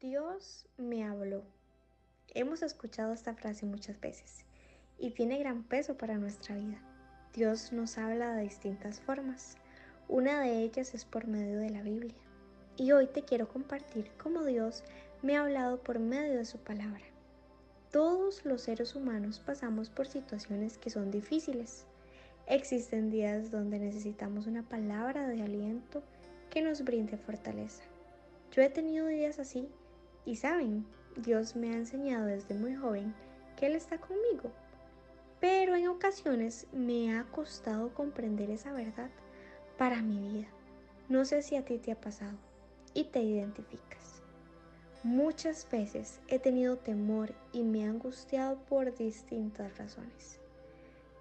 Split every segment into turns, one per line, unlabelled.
Dios me habló. Hemos escuchado esta frase muchas veces y tiene gran peso para nuestra vida. Dios nos habla de distintas formas. Una de ellas es por medio de la Biblia. Y hoy te quiero compartir cómo Dios me ha hablado por medio de su palabra. Todos los seres humanos pasamos por situaciones que son difíciles. Existen días donde necesitamos una palabra de aliento que nos brinde fortaleza. Yo he tenido días así y saben, Dios me ha enseñado desde muy joven que Él está conmigo. Pero en ocasiones me ha costado comprender esa verdad para mi vida. No sé si a ti te ha pasado y te identificas. Muchas veces he tenido temor y me he angustiado por distintas razones.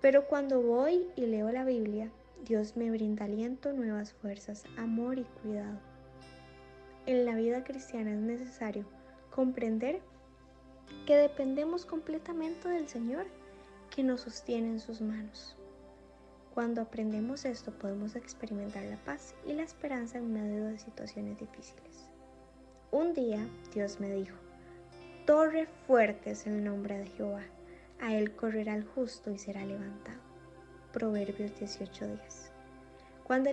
Pero cuando voy y leo la Biblia, Dios me brinda aliento, nuevas fuerzas, amor y cuidado. En la vida cristiana es necesario comprender que dependemos completamente del Señor que nos sostiene en sus manos. Cuando aprendemos esto podemos experimentar la paz y la esperanza en medio de situaciones difíciles. Un día Dios me dijo, Torre fuerte es el nombre de Jehová, a él correrá el justo y será levantado. Proverbios 18:10. Cuando,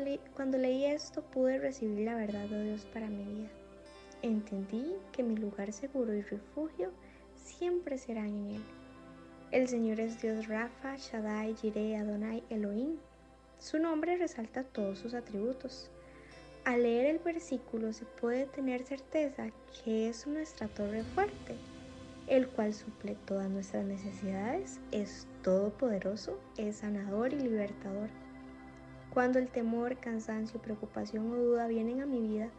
leí esto pude recibir la verdad de Dios para mi vida. Entendí que mi lugar seguro y refugio siempre serán en Él. El Señor es Dios Rafa, Shaddai, Jireh, Adonai, Elohim. Su nombre resalta todos sus atributos. Al leer el versículo se puede tener certeza que es nuestra torre fuerte, el cual suple todas nuestras necesidades, es todopoderoso, es sanador y libertador. Cuando el temor, cansancio, preocupación o duda vienen a mi vida,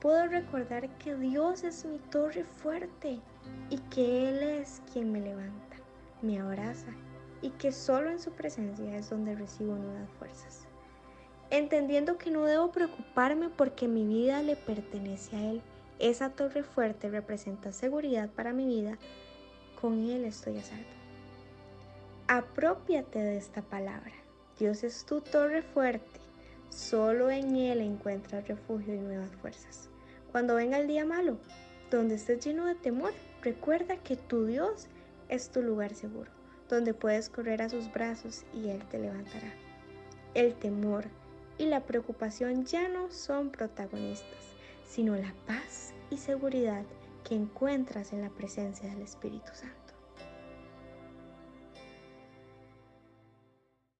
puedo recordar que Dios es mi torre fuerte y que Él es quien me levanta, me abraza y que solo en su presencia es donde recibo nuevas fuerzas. Entendiendo que no debo preocuparme porque mi vida le pertenece a Él, esa torre fuerte representa seguridad para mi vida, con Él estoy a salvo. Apropiate de esta palabra. Dios es tu torre fuerte. Solo en Él encuentras refugio y nuevas fuerzas. Cuando venga el día malo, donde estés lleno de temor, recuerda que tu Dios es tu lugar seguro, donde puedes correr a sus brazos y Él te levantará. El temor y la preocupación ya no son protagonistas, sino la paz y seguridad que encuentras en la presencia del Espíritu Santo.